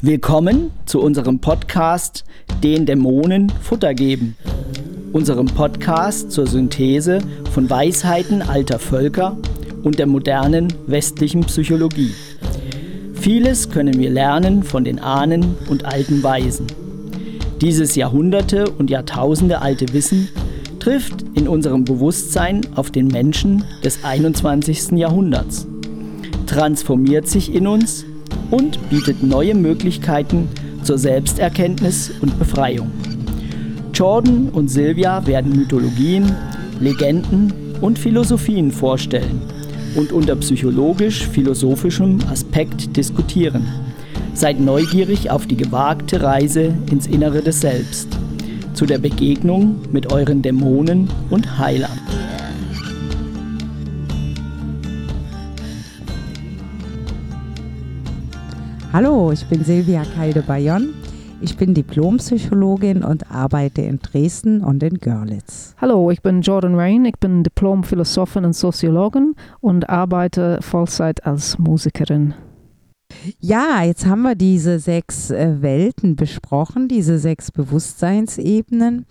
Willkommen zu unserem Podcast Den Dämonen Futter geben. Unserem Podcast zur Synthese von Weisheiten alter Völker und der modernen westlichen Psychologie. Vieles können wir lernen von den Ahnen und alten Weisen. Dieses Jahrhunderte und Jahrtausende alte Wissen trifft in unserem Bewusstsein auf den Menschen des 21. Jahrhunderts, transformiert sich in uns und bietet neue Möglichkeiten zur Selbsterkenntnis und Befreiung. Jordan und Sylvia werden Mythologien, Legenden und Philosophien vorstellen und unter psychologisch-philosophischem Aspekt diskutieren. Seid neugierig auf die gewagte Reise ins Innere des Selbst, zu der Begegnung mit euren Dämonen und Heilern. Hallo, ich bin Silvia Keide-Bayon. Ich bin Diplompsychologin und arbeite in Dresden und in Görlitz. Hallo, ich bin Jordan Rain. Ich bin Diplom-Philosophin und Soziologin und arbeite Vollzeit als Musikerin. Ja, jetzt haben wir diese sechs äh, Welten besprochen, diese sechs Bewusstseinsebenen.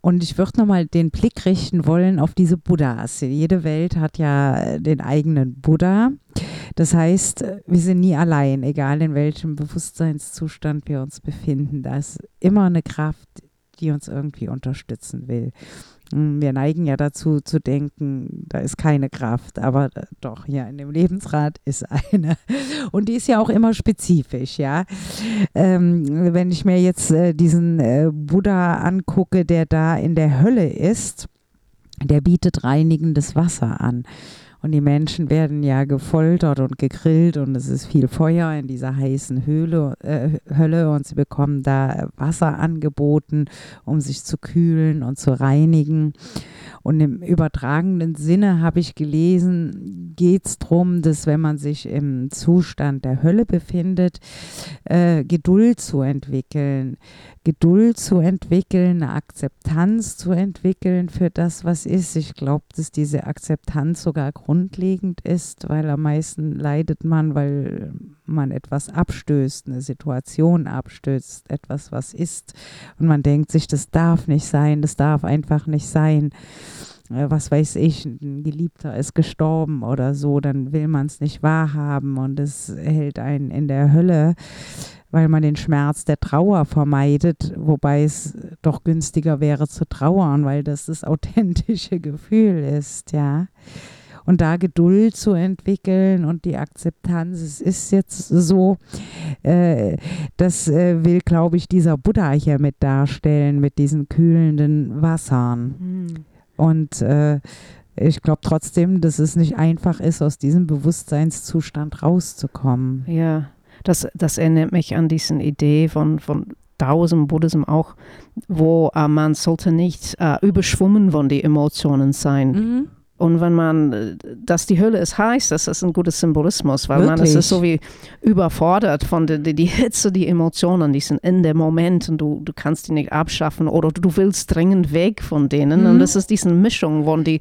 Und ich würde nochmal den Blick richten wollen auf diese Buddhas. Jede Welt hat ja äh, den eigenen Buddha. Das heißt, äh, wir sind nie allein, egal in welchem Bewusstseinszustand wir uns befinden. Da ist immer eine Kraft, die uns irgendwie unterstützen will. Wir neigen ja dazu zu denken, da ist keine Kraft, aber äh, doch, ja, in dem Lebensrat ist eine. Und die ist ja auch immer spezifisch, ja. Ähm, wenn ich mir jetzt äh, diesen äh, Buddha angucke, der da in der Hölle ist, der bietet reinigendes Wasser an. Und die Menschen werden ja gefoltert und gegrillt und es ist viel Feuer in dieser heißen Höhle, äh, Hölle und sie bekommen da Wasser angeboten, um sich zu kühlen und zu reinigen. Und im übertragenen Sinne habe ich gelesen, geht es darum, dass wenn man sich im Zustand der Hölle befindet, äh, Geduld zu entwickeln, Geduld zu entwickeln, eine Akzeptanz zu entwickeln für das, was ist. Ich glaube, dass diese Akzeptanz sogar grundlegend ist, weil am meisten leidet man, weil man etwas abstößt, eine Situation abstößt, etwas, was ist. Und man denkt sich, das darf nicht sein, das darf einfach nicht sein. Äh, was weiß ich, ein Geliebter ist gestorben oder so, dann will man es nicht wahrhaben und es hält einen in der Hölle, weil man den Schmerz der Trauer vermeidet, wobei es doch günstiger wäre zu trauern, weil das das authentische Gefühl ist, ja. Und da Geduld zu entwickeln und die Akzeptanz, es ist jetzt so, äh, das äh, will, glaube ich, dieser Buddha hier mit darstellen, mit diesen kühlenden Wassern. Mhm. Und äh, ich glaube trotzdem, dass es nicht einfach ist, aus diesem Bewusstseinszustand rauszukommen. Ja, das, das erinnert mich an diese Idee von, von Taoism, Buddhism auch, wo äh, man sollte nicht äh, überschwommen von den Emotionen sein. Mhm. Und wenn man, äh, dass die Hölle ist heiß, das ist ein guter Symbolismus, weil Wirklich? man es ist so wie überfordert von der die, die Hitze, die Emotionen, die sind in dem Moment und du, du kannst die nicht abschaffen oder du willst dringend weg von denen. Mhm. Und das ist diese Mischung von die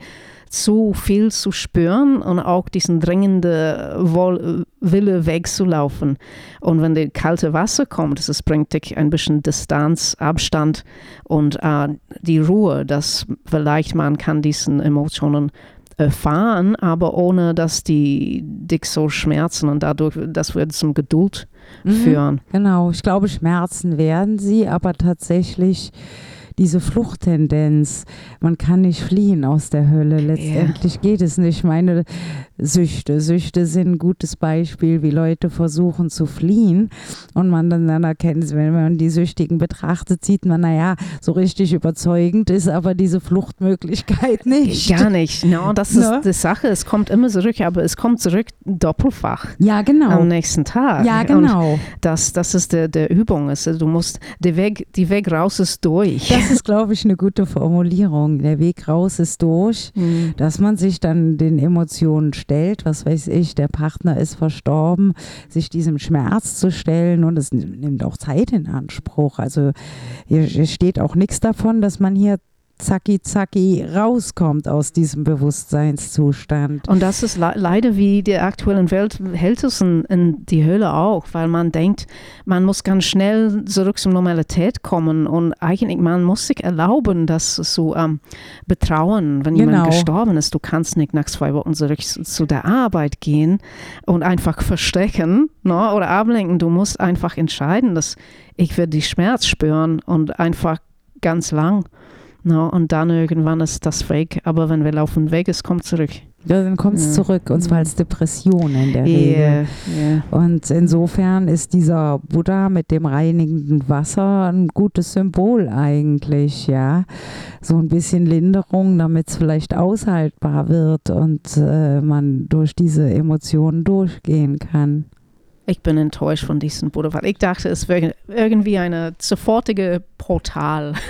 zu viel zu spüren und auch diesen dringenden Wille wegzulaufen. Und wenn das kalte Wasser kommt, es bringt dich ein bisschen Distanz, Abstand und äh, die Ruhe, dass vielleicht man kann diesen Emotionen erfahren, aber ohne dass die dich so schmerzen und dadurch, das wird zum Geduld mhm, führen. Genau, ich glaube, Schmerzen werden sie, aber tatsächlich diese Fluchttendenz. Man kann nicht fliehen aus der Hölle. Letztendlich ja. geht es nicht. Meine Süchte. Süchte sind ein gutes Beispiel, wie Leute versuchen zu fliehen. Und man dann, dann erkennt, wenn man die Süchtigen betrachtet, sieht man, naja, so richtig überzeugend ist aber diese Fluchtmöglichkeit nicht. Gar nicht. No, das ist no? die Sache. Es kommt immer zurück, aber es kommt zurück doppelfach. Ja, genau. Am nächsten Tag. Ja, genau. Und das, das ist der, der Übung. Also du musst, der Weg, die Weg raus ist durch. Das ist, glaube ich, eine gute Formulierung. Der Weg raus ist durch, mhm. dass man sich dann den Emotionen stellt, was weiß ich, der Partner ist verstorben, sich diesem Schmerz zu stellen und es nimmt auch Zeit in Anspruch. Also hier steht auch nichts davon, dass man hier zacki zacki rauskommt aus diesem Bewusstseinszustand. Und das ist le leider wie die aktuellen Welt hält es in, in, die Höhle auch, weil man denkt, man muss ganz schnell zurück zur Normalität kommen und eigentlich man muss sich erlauben, das zu ähm, betrauen, wenn genau. jemand gestorben ist. Du kannst nicht nach zwei Wochen zurück zu der Arbeit gehen und einfach verstecken ne, oder ablenken. Du musst einfach entscheiden, dass ich werde die Schmerz spüren und einfach ganz lang. No, und dann irgendwann ist das weg. Aber wenn wir laufen weg, es kommt zurück. Ja, dann kommt es ja. zurück, und zwar als Depression in der Regel. Yeah, yeah. Und insofern ist dieser Buddha mit dem reinigenden Wasser ein gutes Symbol eigentlich, ja. So ein bisschen Linderung, damit es vielleicht aushaltbar wird und äh, man durch diese Emotionen durchgehen kann. Ich bin enttäuscht von diesem Buddha, weil ich dachte, es wäre irgendwie eine sofortige Portal.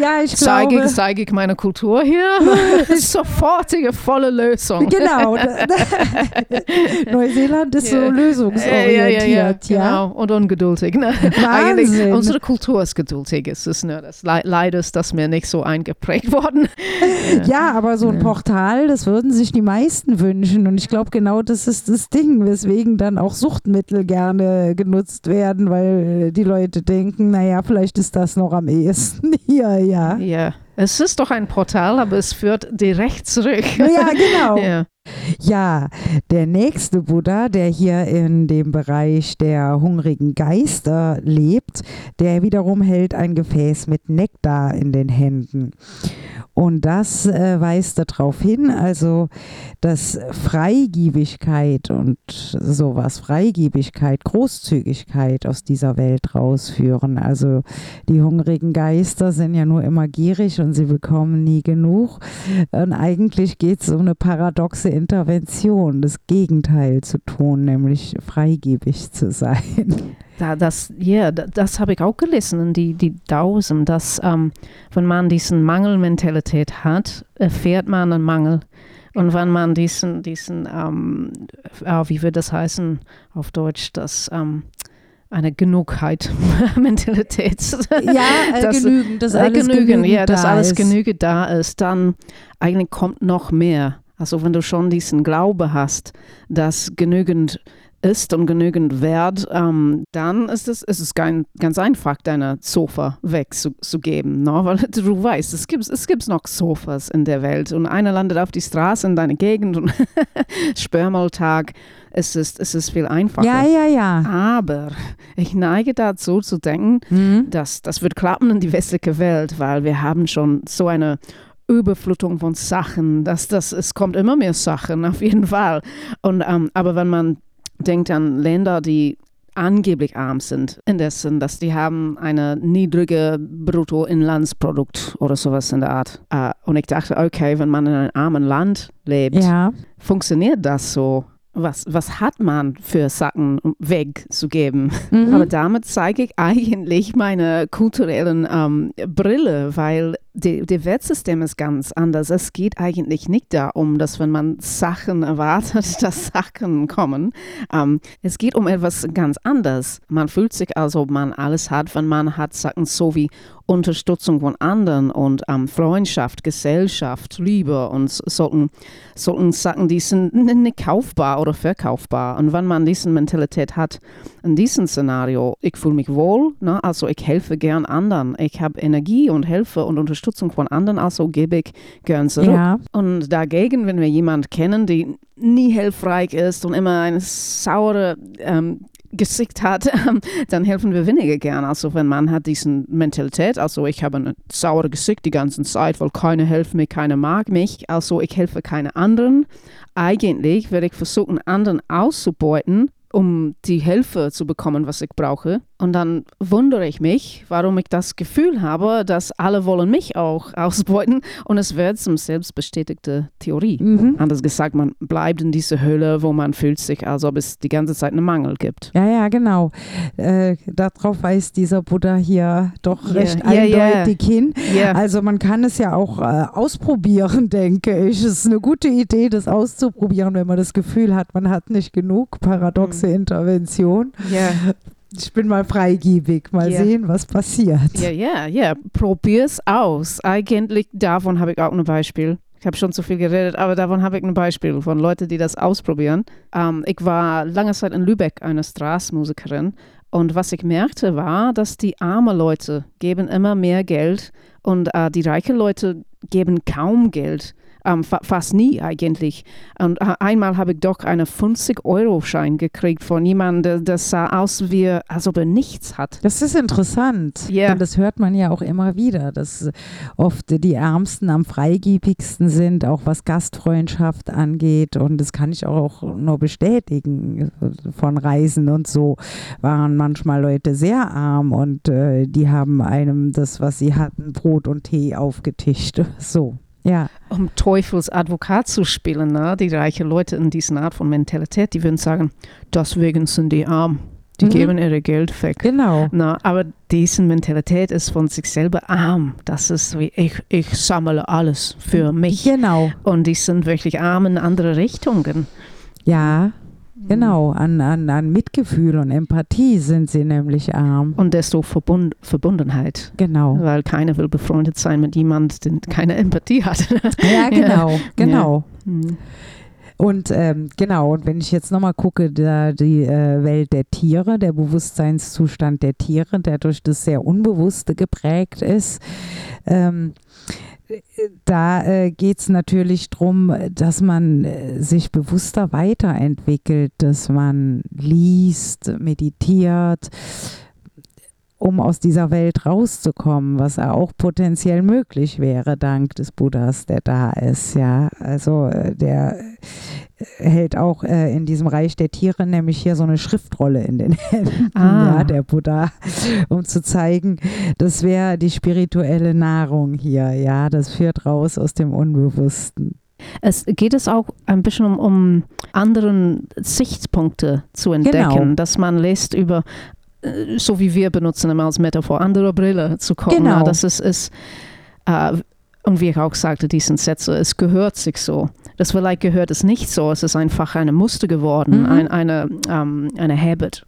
ja, ich zeige, glaube. Zeige ich meine Kultur hier? Sofortige, volle Lösung. Genau. Neuseeland ist yeah. so lösungsorientiert. Ja, ja, ja, genau. Und ungeduldig. Ne? Eigentlich, unsere Kultur ist geduldig. Es ist nur das Le leider ist das mir nicht so eingeprägt worden. ja, aber so ein Portal, das würden sich die meisten wünschen. Und ich glaube, genau das ist das Ding, weswegen dann auch Suchtmittel gerne genutzt werden weil die Leute denken, naja, vielleicht ist das noch am ehesten hier, ja. Ja, es ist doch ein Portal, aber es führt direkt zurück. Ja, genau. ja. Ja, der nächste Buddha, der hier in dem Bereich der hungrigen Geister lebt, der wiederum hält ein Gefäß mit Nektar in den Händen. Und das äh, weist darauf hin, also dass Freigiebigkeit und sowas, Freigiebigkeit, Großzügigkeit aus dieser Welt rausführen. Also die hungrigen Geister sind ja nur immer gierig und sie bekommen nie genug. Und eigentlich geht es um eine paradoxe Intervention, das Gegenteil zu tun, nämlich freigebig zu sein. Da, das, yeah, das habe ich auch gelesen, die, die Tausend, dass ähm, wenn man diesen Mangelmentalität hat, erfährt man einen Mangel. Und wenn man diesen, diesen ähm, äh, wie wird das heißen auf Deutsch, das ähm, eine Genugheit Mentalität. Ja, äh, das, genügend, dass alles genügend, genügend ja, dass da alles ist. genügend da ist, dann eigentlich kommt noch mehr. Also wenn du schon diesen Glaube hast, dass genügend ist und genügend Wert, ähm, dann ist es, ist es ganz, ganz einfach, deine Sofa wegzugeben, ne? weil du weißt, es gibt, es gibt noch Sofas in der Welt und einer landet auf die Straße in deiner Gegend und Sperrmaltag, es ist, es ist viel einfacher. Ja, ja, ja. Aber ich neige dazu zu denken, mhm. dass das wird klappen in die westliche Welt, weil wir haben schon so eine Überflutung von Sachen, dass das, es kommt immer mehr Sachen, auf jeden Fall. Und, ähm, aber wenn man denkt an Länder, die angeblich arm sind, indessen, dass die haben eine niedrige Bruttoinlandsprodukt oder sowas in der Art. Uh, und ich dachte, okay, wenn man in einem armen Land lebt, ja. funktioniert das so was, was hat man für Sachen wegzugeben? Mhm. Aber damit zeige ich eigentlich meine kulturellen ähm, Brille, weil die, die Wertsystem ist ganz anders. Es geht eigentlich nicht darum, dass wenn man Sachen erwartet, dass Sachen kommen. Ähm, es geht um etwas ganz anderes. Man fühlt sich, als ob man alles hat, wenn man hat Sachen so wie Unterstützung von anderen und ähm, Freundschaft, Gesellschaft, Liebe und sollten, sollten Sachen, die sind nicht kaufbar oder verkaufbar. Und wenn man diese Mentalität hat, in diesem Szenario, ich fühle mich wohl, ne? also ich helfe gern anderen, ich habe Energie und helfe und Unterstützung von anderen, also gebe ich gern zurück. Ja. Und dagegen, wenn wir jemanden kennen, die nie hilfreich ist und immer eine saure ähm, Gesicht hat, ähm, dann helfen wir weniger gern. Also wenn man hat diese Mentalität, also ich habe ein saure Gesicht die ganze Zeit, weil keiner hilft mir, keiner mag mich, also ich helfe keine anderen. Eigentlich werde ich versuchen, anderen auszubeuten, um die Hilfe zu bekommen, was ich brauche. Und dann wundere ich mich, warum ich das Gefühl habe, dass alle wollen mich auch ausbeuten und es wird zum selbstbestätigte Theorie. Mhm. Anders gesagt, man bleibt in dieser Höhle, wo man fühlt sich, als ob es die ganze Zeit einen Mangel gibt. Ja, ja, genau. Äh, darauf weist dieser Buddha hier doch yeah. recht yeah, eindeutig yeah. hin. Also man kann es ja auch äh, ausprobieren, denke ich. Es ist eine gute Idee, das auszuprobieren, wenn man das Gefühl hat, man hat nicht genug paradoxe mhm. Intervention. Ich bin mal freigebig, mal Ja. sehen, was passiert. Ja, ja, ja. Probier's aus. Eigentlich davon habe ich auch ein Beispiel. Ich habe schon zu viel geredet, aber davon habe ich ein Beispiel von Leuten, die das ausprobieren. Ähm, ich war lange Zeit in Lübeck eine Straßmusikerin und was ich merkte war, dass die armen Leute geben immer mehr Geld und äh, die reichen Leute geben kaum Geld. Ähm, fa fast nie eigentlich. Und äh, einmal habe ich doch einen 50-Euro-Schein gekriegt von jemandem, das sah aus wie, als ob er nichts hat. Das ist interessant. Ja. Und das hört man ja auch immer wieder, dass oft die Ärmsten am freigebigsten sind, auch was Gastfreundschaft angeht. Und das kann ich auch nur bestätigen. Von Reisen und so waren manchmal Leute sehr arm und äh, die haben einem das, was sie hatten, Brot und Tee aufgetischt. So. Ja, um Teufels Advokat zu spielen, ne? die reichen Leute in dieser Art von Mentalität, die würden sagen, deswegen sind die arm, die Mhm. geben ihre Geld weg. genau. Na, aber diese Mentalität ist von sich selber arm. Das ist wie, ich, ich sammle alles für mich. Genau. Und die sind wirklich arm in andere Richtungen. Ja, genau. An, an, an Mitgefühl und Empathie sind sie nämlich arm. Und desto Verbund, Verbundenheit. Genau. Weil keiner will befreundet sein mit jemandem, der keine Empathie hat. Ja, genau, genau. Hm. Und ähm, genau, und wenn ich jetzt nochmal gucke, da die äh, Welt der Tiere, der Bewusstseinszustand der Tiere, der durch das sehr Unbewusste geprägt ist, ähm, äh, da äh, geht es natürlich darum, dass man äh, sich bewusster weiterentwickelt, dass man liest, meditiert, um aus dieser Welt rauszukommen, was auch potenziell möglich wäre, dank des Buddhas, der da ist. Ja, also äh, der äh, hält auch äh, in diesem Reich der Tiere nämlich hier so eine Schriftrolle in den Händen, Ah. ja, der Buddha, um zu zeigen, das wäre die spirituelle Nahrung hier. Ja, das führt raus aus dem Unbewussten. Es geht es auch ein bisschen um, um anderen Sichtpunkte zu entdecken, Genau. dass man lässt über, so wie wir benutzen immer als Metaphor, andere Brille zu gucken. Genau. Ja, Das ist, ist äh, und wie ich auch sagte, diesen Sätze, es gehört sich so. Das vielleicht gehört es nicht so, es ist einfach eine Muster geworden, Mhm. ein, eine, ähm, eine Habit.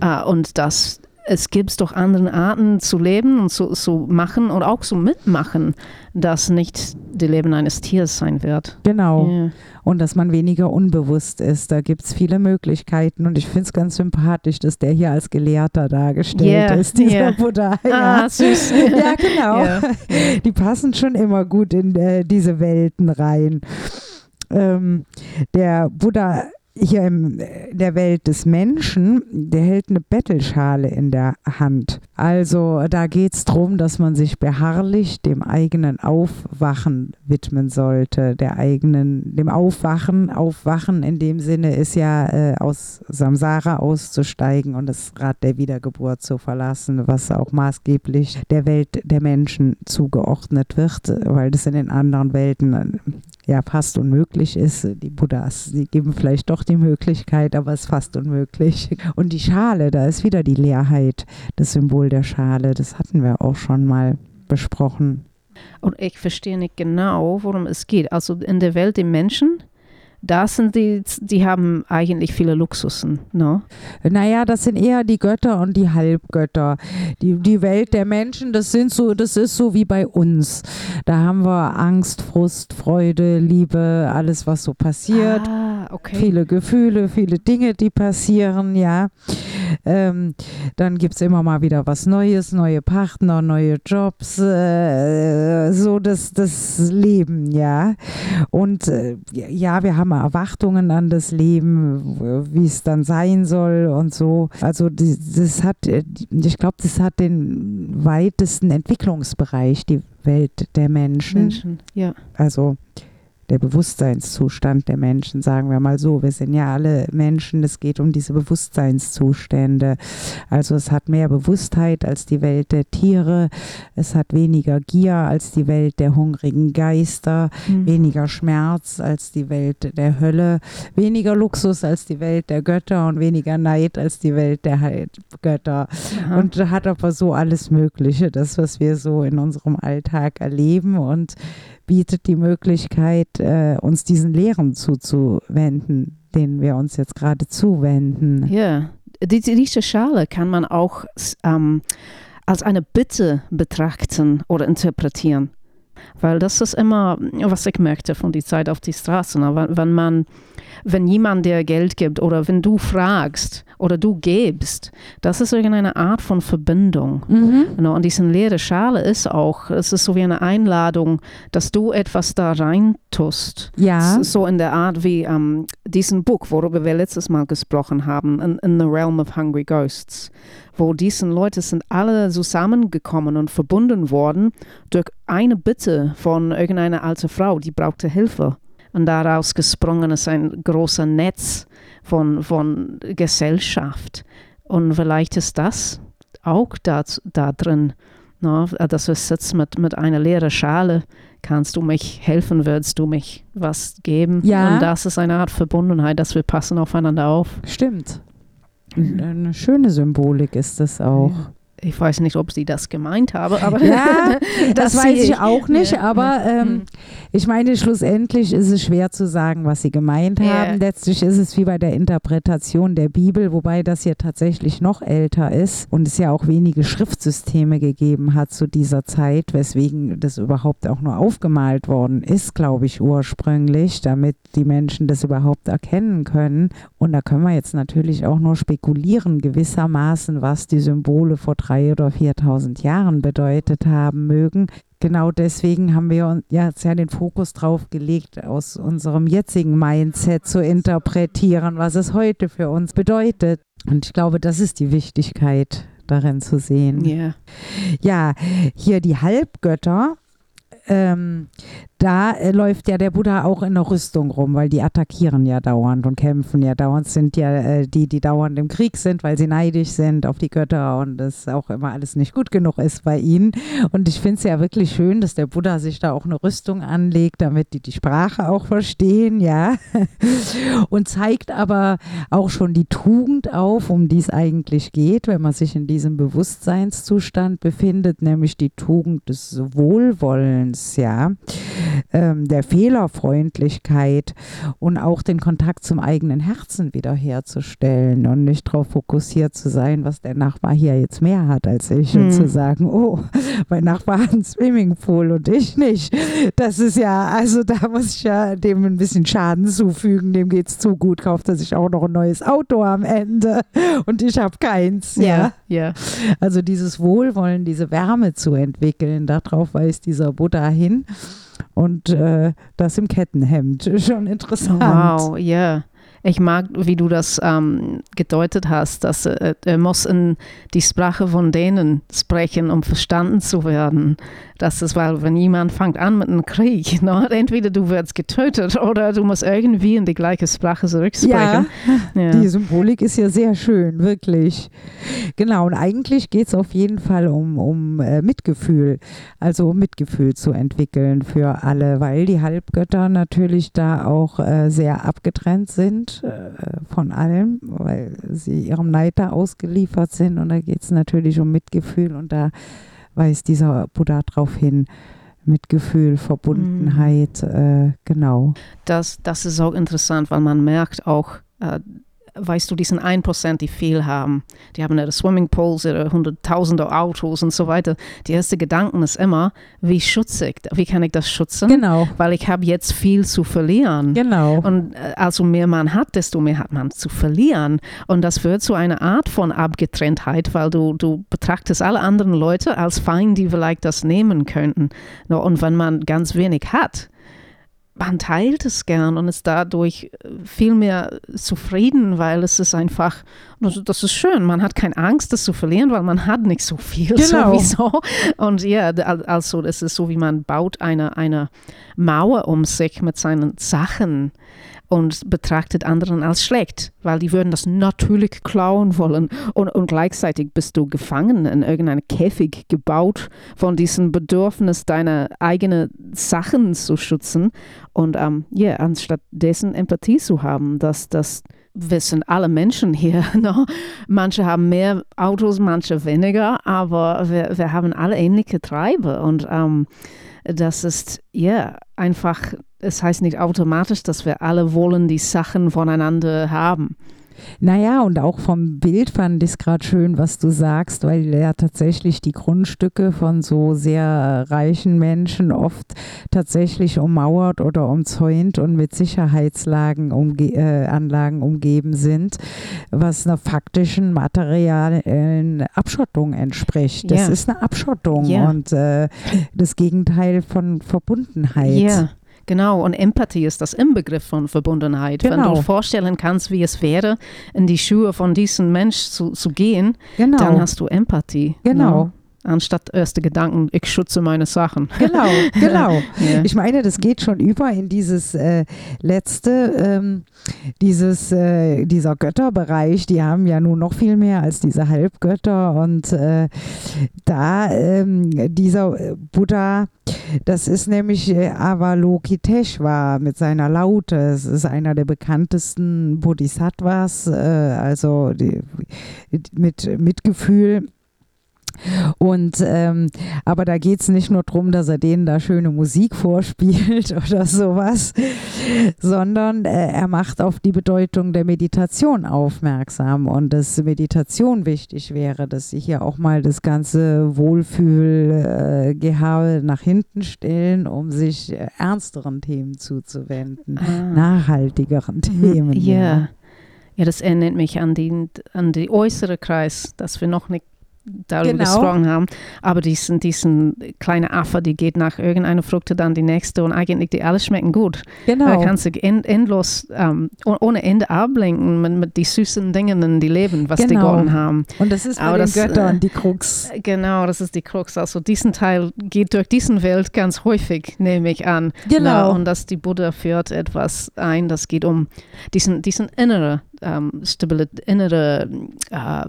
Äh, und das, es gibt doch andere Arten zu leben und zu, zu machen und auch zu mitmachen, das nicht die Leben eines Tiers sein wird. Genau. Ja. Und dass man weniger unbewusst ist. Da gibt es viele Möglichkeiten. Und ich finde es ganz sympathisch, dass der hier als Gelehrter dargestellt Ja, ist, dieser ja. Buddha. Ja. Ah, süß. ja, genau. Die passen schon immer gut in äh, diese Welten rein. Ähm, der Buddha hier in der Welt des Menschen, der hält eine Bettelschale in der Hand. Also da geht es darum, dass man sich beharrlich dem eigenen Aufwachen widmen sollte, der eigenen, dem Aufwachen. Aufwachen in dem Sinne ist ja äh, aus Samsara auszusteigen und das Rad der Wiedergeburt zu verlassen, was auch maßgeblich der Welt der Menschen zugeordnet wird, weil das in den anderen Welten äh, ja fast unmöglich ist. Die Buddhas, die geben vielleicht doch die Möglichkeit, aber es ist fast unmöglich. Und die Schale, da ist wieder die Leerheit, das Symbol der Schale. Das hatten wir auch schon mal besprochen. Und ich verstehe nicht genau, worum es geht. Also in der Welt der Menschen, da sind die, die haben eigentlich viele Luxusen, ne? Naja, das sind eher die Götter und die Halbgötter. Die, die Welt der Menschen, das sind so, das ist so wie bei uns. Da haben wir Angst, Frust, Freude, Liebe, alles, was so passiert. Ah, okay. Viele Gefühle, viele Dinge, die passieren, ja. Ähm, dann gibt es immer mal wieder was Neues, neue Partner, neue Jobs, äh, so das, das Leben, ja. Und äh, ja, wir haben Erwartungen an das Leben, wie es dann sein soll und so. Also die, das hat, äh, ich glaube, das hat den weitesten Entwicklungsbereich, die Welt der Menschen. Menschen, ja. Also der Bewusstseinszustand der Menschen, sagen wir mal so. Wir sind ja alle Menschen, es geht um diese Bewusstseinszustände. Also es hat mehr Bewusstheit als die Welt der Tiere, es hat weniger Gier als die Welt der hungrigen Geister, Hm. weniger Schmerz als die Welt der Hölle, weniger Luxus als die Welt der Götter und weniger Neid als die Welt der Götter. Aha. Und hat aber so alles Mögliche, das, was wir so in unserem Alltag erleben und bietet die Möglichkeit, äh, uns diesen Lehren zuzuwenden, denen wir uns jetzt gerade zuwenden. Ja, die, diese Schale kann man auch ähm, als eine Bitte betrachten oder interpretieren. Weil das ist immer, was ich merkte von der Zeit auf die Straße. Ne? Wenn man, wenn jemand dir Geld gibt oder wenn du fragst oder du gibst, das ist irgendeine Art von Verbindung. Mhm. Ne? Und diese leere Schale ist auch, es ist so wie eine Einladung, dass du etwas da rein tust. Ja. So in der Art wie um, diesen Buch, worüber wir letztes Mal gesprochen haben, in, in the Realm of Hungry Ghosts wo diese Leute sind alle zusammengekommen und verbunden worden durch eine Bitte von irgendeiner alten Frau, die brauchte Hilfe. Und daraus gesprungen ist ein großer Netz von, von Gesellschaft. Und vielleicht ist das auch da, da drin, no, dass wir sitzen mit, mit einer leeren Schale. Kannst du mich helfen? Würdest du mich was geben? Ja. Und das ist eine Art Verbundenheit, dass wir passen aufeinander auf. Stimmt. Eine schöne Symbolik ist das auch. Ja ich weiß nicht, ob sie das gemeint habe, aber ja, das weiß ich auch nicht. Ja. Aber ähm, mhm. ich meine, schlussendlich ist es schwer zu sagen, was sie gemeint ja. haben. Letztlich ist es wie bei der Interpretation der Bibel, wobei das hier tatsächlich noch älter ist und es ja auch wenige Schriftsysteme gegeben hat zu dieser Zeit, weswegen das überhaupt auch nur aufgemalt worden ist, glaube ich, ursprünglich, damit die Menschen das überhaupt erkennen können. Und da können wir jetzt natürlich auch nur spekulieren, gewissermaßen, was die Symbole vor 3.000 oder 4.000 Jahren bedeutet haben mögen. Genau deswegen haben wir jetzt ja den Fokus drauf gelegt, aus unserem jetzigen Mindset zu interpretieren, was es heute für uns bedeutet. Und ich glaube, das ist die Wichtigkeit darin zu sehen. Yeah. Ja, hier die Halbgötter ähm, da äh, läuft ja der Buddha auch in der Rüstung rum, weil die attackieren ja dauernd und kämpfen ja dauernd, sind ja äh, die, die dauernd im Krieg sind, weil sie neidisch sind auf die Götter und es auch immer alles nicht gut genug ist bei ihnen. Und ich finde es ja wirklich schön, dass der Buddha sich da auch eine Rüstung anlegt, damit die die Sprache auch verstehen, ja. Und zeigt aber auch schon die Tugend auf, um die es eigentlich geht, wenn man sich in diesem Bewusstseinszustand befindet, nämlich die Tugend des Wohlwollens Toleranz, ja, ähm, der Fehlerfreundlichkeit und auch den Kontakt zum eigenen Herzen wiederherzustellen und nicht darauf fokussiert zu sein, was der Nachbar hier jetzt mehr hat als ich hm. und zu sagen, oh, mein Nachbar hat einen Swimmingpool und ich nicht. Das ist ja, also da muss ich ja dem ein bisschen Schaden zufügen, dem geht es zu gut, kauft er sich auch noch ein neues Auto am Ende und ich habe keins. Ja, ja. Also dieses Wohlwollen, diese Wärme zu entwickeln, darauf weist dieser Buddha hin und äh, das im Kettenhemd. Schon interessant. Wow, ja. Yeah. Ich mag, wie du das ähm, gedeutet hast, dass äh, er muss in die Sprache von denen sprechen, um verstanden zu werden. Das ist, weil wenn jemand fängt an mit einem Krieg, ne, entweder du wirst getötet oder du musst irgendwie in die gleiche Sprache zurücksprechen. Ja, ja. die Symbolik ist ja sehr schön, wirklich. Genau, und eigentlich geht es auf jeden Fall um, um äh, Mitgefühl, also um Mitgefühl zu entwickeln für alle, weil die Halbgötter natürlich da auch äh, sehr abgetrennt sind äh, von allem, weil sie ihrem Neid da ausgeliefert sind und da geht es natürlich um Mitgefühl und da weist dieser Buddha darauf hin. Mitgefühl, Verbundenheit, mhm. äh, genau. Das, das ist auch interessant, weil man merkt auch, äh, weißt du, diesen 1%, die viel haben, die haben ihre Swimmingpools, ihre hunderttausende Autos und so weiter. Die erste Gedanken ist immer, wie schütze ich, wie kann ich das schützen? Genau. Weil ich habe jetzt viel zu verlieren. Genau. Und äh, also mehr man hat, desto mehr hat man zu verlieren. Und das führt zu einer Art von Abgetrenntheit, weil du, du betrachtest alle anderen Leute als Feinde, die vielleicht das nehmen könnten. Und wenn man ganz wenig hat, man teilt es gern und ist dadurch äh, viel mehr zufrieden, weil es ist einfach, das ist schön, man hat keine Angst, das zu verlieren, weil man hat nicht so viel genau. sowieso. Und ja, also es ist so, wie man baut eine, eine Mauer um sich mit seinen Sachen und betrachtet anderen als schlecht, weil die würden das natürlich klauen wollen und, und gleichzeitig bist du gefangen in irgendeinem Käfig gebaut von diesem Bedürfnis, deine eigenen Sachen zu schützen und ähm, yeah, anstatt dessen Empathie zu haben, dass das wir sind alle Menschen hier. No? Manche haben mehr Autos, manche weniger, aber wir, wir haben alle ähnliche Treiber und ähm, das ist ja yeah, einfach, es heißt nicht automatisch, dass wir alle wollen die Sachen voneinander haben. Naja, und auch vom Bild fand ich es gerade schön, was du sagst, weil ja tatsächlich die Grundstücke von so sehr reichen Menschen oft tatsächlich ummauert oder umzäunt und mit Sicherheitslagen umge äh, Anlagen umgeben sind, was einer faktischen materiellen Abschottung entspricht. Das Ja. ist eine Abschottung Ja. und äh, das Gegenteil von Verbundenheit. Ja, genau. Und Empathie ist das Inbegriff von Verbundenheit. Wenn Genau. du vorstellen kannst, wie es wäre, in die Schuhe von diesem Mensch zu, zu gehen, Genau. dann hast du Empathie. Genau. Anstatt erste Gedanken, ich schütze meine Sachen. Genau, genau. Ja. Ich meine, das geht schon über in dieses äh, letzte, ähm, dieses, äh, dieser Götterbereich. Die haben ja nun noch viel mehr als diese Halbgötter. Und äh, da ähm, dieser äh, Buddha, das ist nämlich äh, Avalokiteshvara mit seiner Laute. Es ist einer der bekanntesten Bodhisattvas, äh, also die, mit Mitgefühl. Und ähm, aber da geht es nicht nur darum, dass er denen da schöne Musik vorspielt oder sowas, sondern äh, er macht auf die Bedeutung der Meditation aufmerksam und dass Meditation wichtig wäre, dass sie hier auch mal das ganze Wohlfühlgehabe äh, nach hinten stellen, um sich äh, ernsteren Themen zuzuwenden, Ah. nachhaltigeren Themen. Ja. ja, das erinnert mich an den an die äußere Kreis, das wir noch nicht darüber Genau. gesprochen haben. Aber diesen, diesen kleine Affe, die geht nach irgendeiner Frucht, dann die nächste und eigentlich die alle schmecken gut. genau. Da kannst du end, endlos, ähm, oh- ohne Ende ablenken mit, mit die süßen Dingen, die leben, was die Genau. Gotten haben. Und das ist bei Aber den das, Göttern äh, die Krux. Genau, das ist die Krux. Also diesen Teil geht durch diesen Welt ganz häufig, nehme ich an. Genau. Na, und dass die Buddha führt etwas ein, das geht um diesen, diesen innere ähm, Stabilität, innere, äh,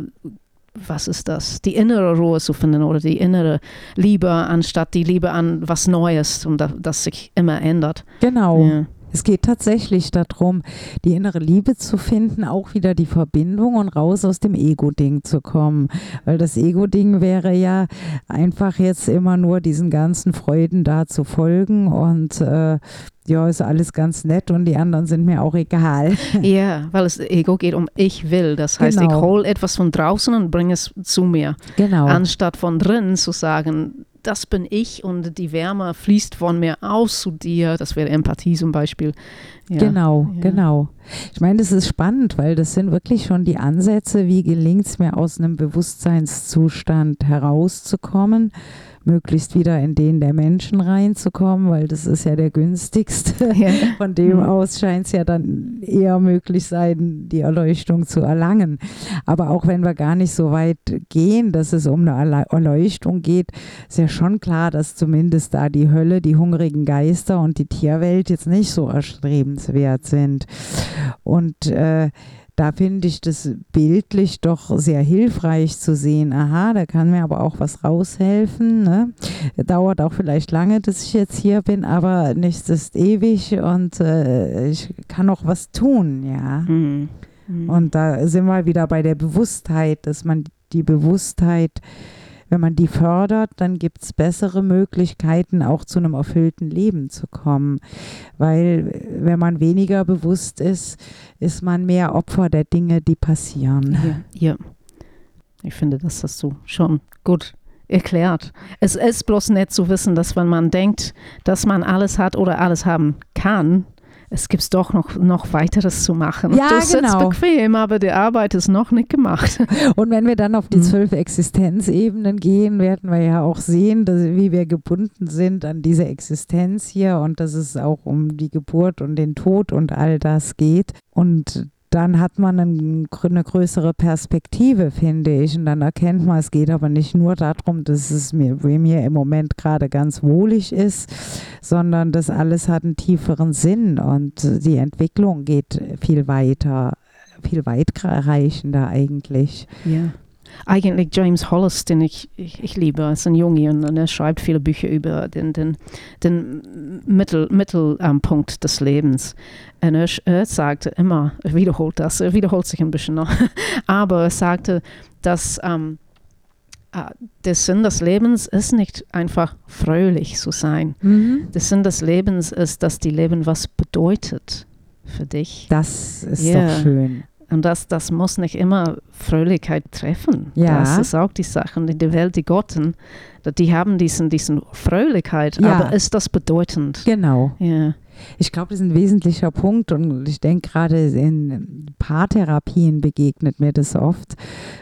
was ist das? Die innere Ruhe zu finden oder die innere Liebe anstatt die Liebe an was Neues und das, das sich immer ändert. Genau. Ja. Es geht tatsächlich darum, die innere Liebe zu finden, auch wieder die Verbindung und raus aus dem Ego-Ding zu kommen. Weil das Ego-Ding wäre ja einfach jetzt immer nur diesen ganzen Freuden da zu folgen und äh, ja, ist alles ganz nett und die anderen sind mir auch egal. ja, weil das Ego geht um ich will. Das heißt, Genau. ich hole etwas von draußen und bringe es zu mir. Genau. Anstatt von drinnen zu sagen, das bin ich und die Wärme fließt von mir aus zu dir. Das wäre Empathie zum Beispiel. Ja. Genau, Ja. genau. Ich meine, das ist spannend, weil das sind wirklich schon die Ansätze, wie gelingt es mir aus einem Bewusstseinszustand herauszukommen, möglichst wieder in den der Menschen reinzukommen, weil das ist ja der günstigste. Ja. Von dem Mhm. aus scheint es ja dann eher möglich sein, die Erleuchtung zu erlangen. Aber auch wenn wir gar nicht so weit gehen, dass es um eine Erle- Erleuchtung geht, ist ja schon klar, dass zumindest da die Hölle, die hungrigen Geister und die Tierwelt jetzt nicht so erstrebenswert sind. Und äh, da finde ich das bildlich doch sehr hilfreich zu sehen. Aha, da kann mir aber auch was raushelfen. Ne? Dauert auch vielleicht lange, dass ich jetzt hier bin, aber nichts ist ewig und äh, ich kann auch was tun, ja. Mhm. Mhm. Und da sind wir wieder bei der Bewusstheit, dass man die Bewusstheit, wenn man die fördert, dann gibt es bessere Möglichkeiten, auch zu einem erfüllten Leben zu kommen. Weil wenn man weniger bewusst ist, ist man mehr Opfer der Dinge, die passieren. ja. ja. Ich finde, das hast du schon gut erklärt. Es ist bloß nett zu wissen, dass wenn man denkt, dass man alles hat oder alles haben kann, es gibt doch noch, noch weiteres zu machen. Ja, sitzt genau. bequem, aber die Arbeit ist noch nicht gemacht. Und wenn wir dann auf die Mhm. zwölf Existenzebenen gehen, werden wir ja auch sehen, dass, wie wir gebunden sind an diese Existenz hier und dass es auch um die Geburt und den Tod und all das geht. Und dann hat man eine größere Perspektive, finde ich. Und dann erkennt man, es geht aber nicht nur darum, dass es mir, mir im Moment gerade ganz wohlig ist, sondern das alles hat einen tieferen Sinn und die Entwicklung geht viel weiter, viel weitreichender eigentlich. Ja. Eigentlich James Hollis, den ich, ich, ich liebe, ist ein Junge und, und er schreibt viele Bücher über den, den, den Mittel, Mittelpunkt des Lebens. Und er, er sagte immer, er wiederholt das, er wiederholt sich ein bisschen noch, aber er sagte, dass ähm, äh, der Sinn des Lebens ist nicht einfach fröhlich zu sein. Der Sinn des Lebens ist, dass die Leben was bedeutet für dich. Das ist Ja. doch schön. Und das, das muss nicht immer Fröhlichkeit treffen. Ja. Das ist auch die Sache. In der Welt, die Gotten, die haben diesen, diesen Fröhlichkeit, Ja. aber ist das bedeutend? Genau. Ja. Ich glaube, das ist ein wesentlicher Punkt und ich denke gerade in Paartherapien begegnet mir das oft,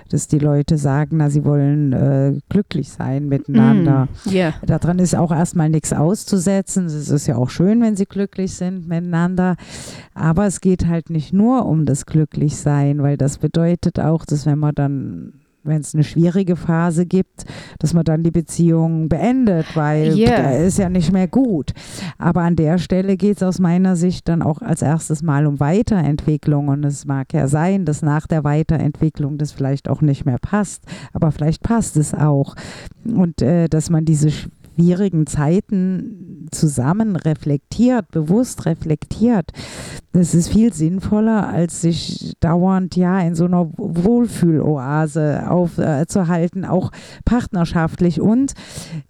dass die Leute sagen, na, sie wollen äh, glücklich sein miteinander. Mm, Ja. Daran ist auch erstmal nichts auszusetzen. Es ist ja auch schön, wenn sie glücklich sind miteinander. Aber es geht halt nicht nur um das Glücklichsein, weil das bedeutet auch, dass wenn man dann wenn es eine schwierige Phase gibt, dass man dann die Beziehung beendet, weil Ja. da ist ja nicht mehr gut. Aber an der Stelle geht es aus meiner Sicht dann auch als erstes Mal um Weiterentwicklung. Und es mag ja sein, dass nach der Weiterentwicklung das vielleicht auch nicht mehr passt. Aber vielleicht passt es auch. Und äh, dass man diese schwierigen Zeiten zusammen reflektiert, bewusst reflektiert, das ist viel sinnvoller, als sich dauernd ja in so einer Wohlfühloase aufzuhalten, auch partnerschaftlich. Und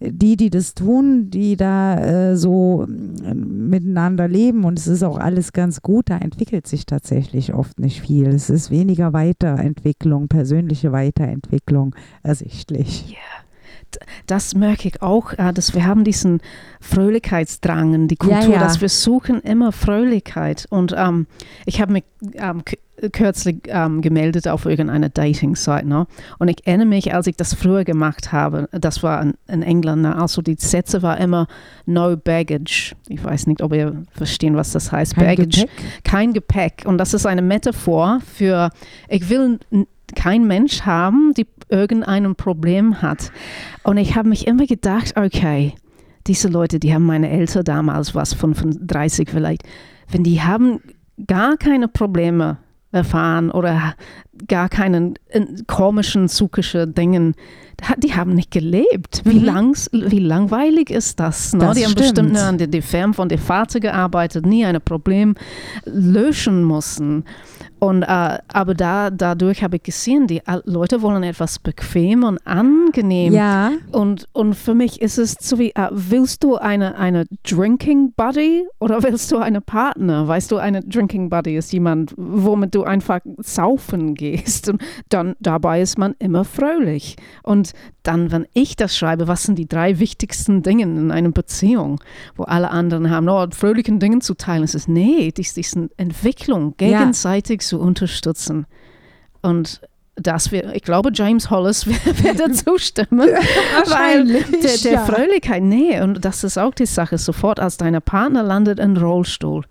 die, die das tun, die da äh, so äh, miteinander leben, und es ist auch alles ganz gut, da entwickelt sich tatsächlich oft nicht viel. Es ist weniger Weiterentwicklung, persönliche Weiterentwicklung ersichtlich. Das merke ich auch, äh, dass wir haben diesen Fröhlichkeitsdrang, die Ja, Kultur, ja. dass wir suchen immer Fröhlichkeit. Und ähm, ich habe mich ähm, kürzlich ähm, gemeldet auf irgendeiner Dating-Site. Ne? Und ich erinnere mich, als ich das früher gemacht habe, das war in, in England, ne? also die Sätze war immer no baggage. Ich weiß nicht, ob ihr verstehen, was das heißt. Kein baggage Gepäck? kein Gepäck. Und das ist eine Metaphor für, ich will kein Mensch haben, die irgendein Problem hat. Und ich habe mich immer gedacht, okay, diese Leute, die haben meine Eltern damals, was 35 vielleicht, wenn die haben gar keine Probleme erfahren oder gar keinen äh, komischen, psychischen Dingen, da- die haben nicht gelebt. Wie, Mhm. langs, wie langweilig ist das? Ne? Das die haben stimmt. bestimmt nur an der, Firma von der Vater gearbeitet, nie ein Problem lösen müssen. Und, äh, aber da, dadurch habe ich gesehen, die Al- Leute wollen etwas bequem und angenehm. Ja, Und, und für mich ist es so wie, äh, willst du eine, eine Drinking Buddy oder willst du eine Partner? Weißt du, eine Drinking Buddy ist jemand, womit du einfach saufen gehst. Und dann dabei ist man immer fröhlich. Und dann, wenn ich das schreibe, was sind die drei wichtigsten Dinge in einer Beziehung, wo alle anderen haben, oh, fröhlichen Dingen zu teilen, es ist, nee, dies, diese Entwicklung Ja. Zu unterstützen. Und das wir, ich glaube, James Hollis wird dazu stimmen. Weil der, der ja. Fröhlichkeit, nee, und das ist auch die Sache, sofort als dein Partner landet im Rollstuhl.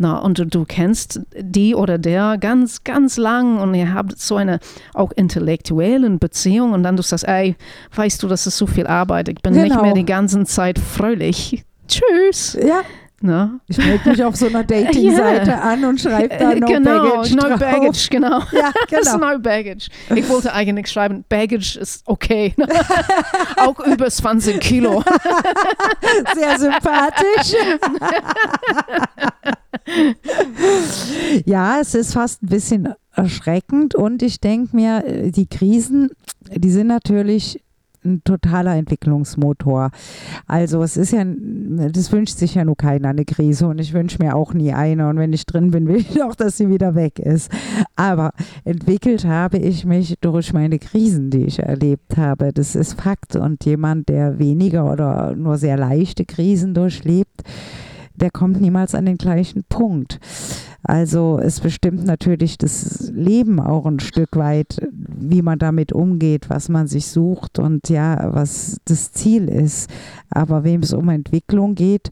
Na, und du, du kennst die oder der ganz, ganz lang und ihr habt so eine auch intellektuelle Beziehung und dann du sagst, ey, weißt du, das ist so viel Arbeit, ich bin nicht Genau. mehr die ganze Zeit fröhlich. Tschüss. Ja, Na? ich melde mich auf so einer Dating-Seite an und schreibe da Äh, No genau, Baggage no drauf. baggage, genau. Ja, Das ist genau. no baggage. Ich wollte eigentlich schreiben, Baggage ist okay. auch über 20 Kilo. Sehr sympathisch. ja, es ist fast ein bisschen erschreckend und ich denke mir, äh, die Krisen, die sind natürlich ein totaler Entwicklungsmotor. Also es ist ja, das wünscht sich ja nur keiner eine Krise und ich wünsche mir auch nie eine und wenn ich drin bin, will ich auch, dass sie wieder weg ist. Aber entwickelt habe ich mich durch meine Krisen, die ich erlebt habe. Das ist Fakt und jemand, der weniger oder nur sehr leichte Krisen durchlebt, der kommt niemals an den gleichen Punkt. Also es bestimmt natürlich das Leben auch ein Stück weit, wie man damit umgeht, was man sich sucht und ja, was das Ziel ist. Aber wem es um Entwicklung geht,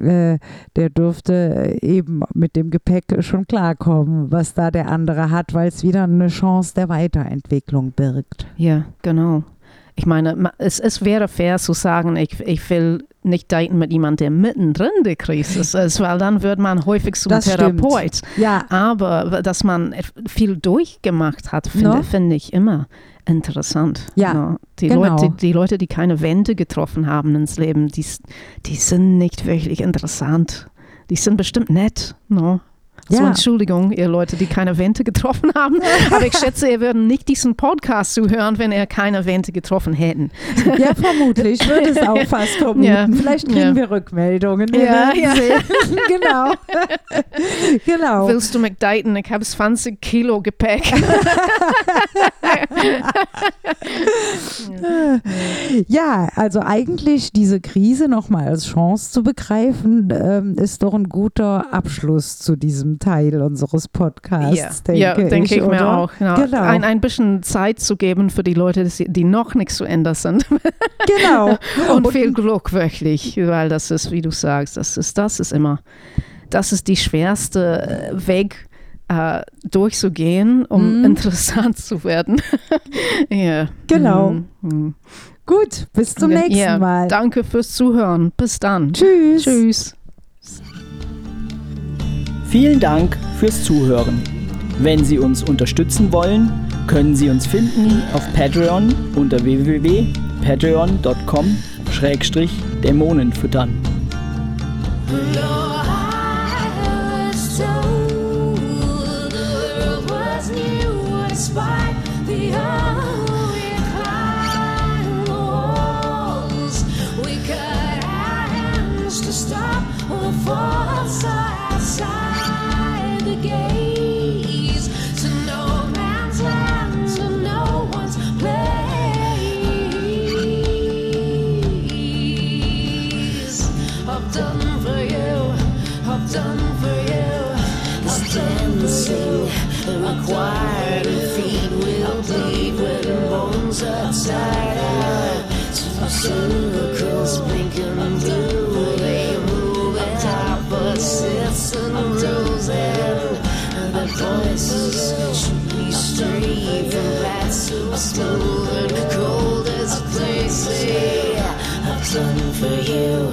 äh, der dürfte eben mit dem Gepäck schon klarkommen, was da der andere hat, weil es wieder eine Chance der Weiterentwicklung birgt. Ja, genau. Ich meine, es, es wäre fair zu sagen, ich, ich will nicht daten mit jemandem, der mittendrin der Krise ist, weil dann wird man häufig zum Das stimmt. Therapeut. Ja, Aber dass man viel durchgemacht hat, finde No? finde ich immer interessant. Ja, No? Die, genau. Leute, die Leute, die keine Wände getroffen haben ins Leben, die, die sind nicht wirklich interessant. Die sind bestimmt nett. No? So, Ja. Entschuldigung, ihr Leute, die keine Wente getroffen haben. Aber ich schätze, ihr würden nicht diesen Podcast zuhören, wenn ihr keine Wente getroffen hätten. Ja, vermutlich. Ich würde es auch fast vermuten. Ja. Vielleicht kriegen Ja. wir Rückmeldungen. Wir Ja, ja. genau. genau. Willst du McDayton? Ich habe 20 Kilo Gepäck. Ja, also eigentlich diese Krise nochmal als Chance zu begreifen, ähm, ist doch ein guter Abschluss zu diesem Teil unseres Podcasts, denke ja, denke ich, mir oder? auch. Ja. Genau. Ein, ein bisschen Zeit zu geben für die Leute, die- noch nicht zu ändern sind. Genau. Und, viel Glück wirklich, weil das ist, wie du sagst, das ist, das ist immer, das ist die schwerste äh, Weg äh, durchzugehen, um Mhm. interessant zu werden. ja. Genau. Mhm. Gut, bis zum nächsten ja, Mal. Danke fürs Zuhören. Bis dann. Tschüss. Tschüss. Vielen Dank fürs Zuhören. Wenn Sie uns unterstützen wollen, können Sie uns finden auf Patreon unter www.patreon.com-dämonen füttern. Stop the force outside Acquired and feed will bleed when bones are tied. To circles pink and blue, they move at opposites and rules and the voices should be straight from that so smooth and cold as crazy. I've done for you,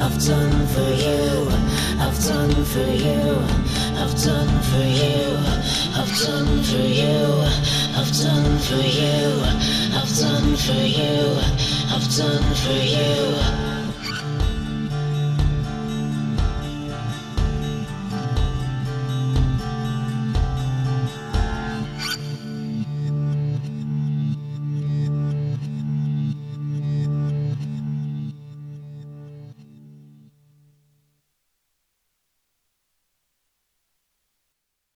I've done for you, I've done for you, I've done for you, I've done for you, I've done for you, I've done for you, I've done for you.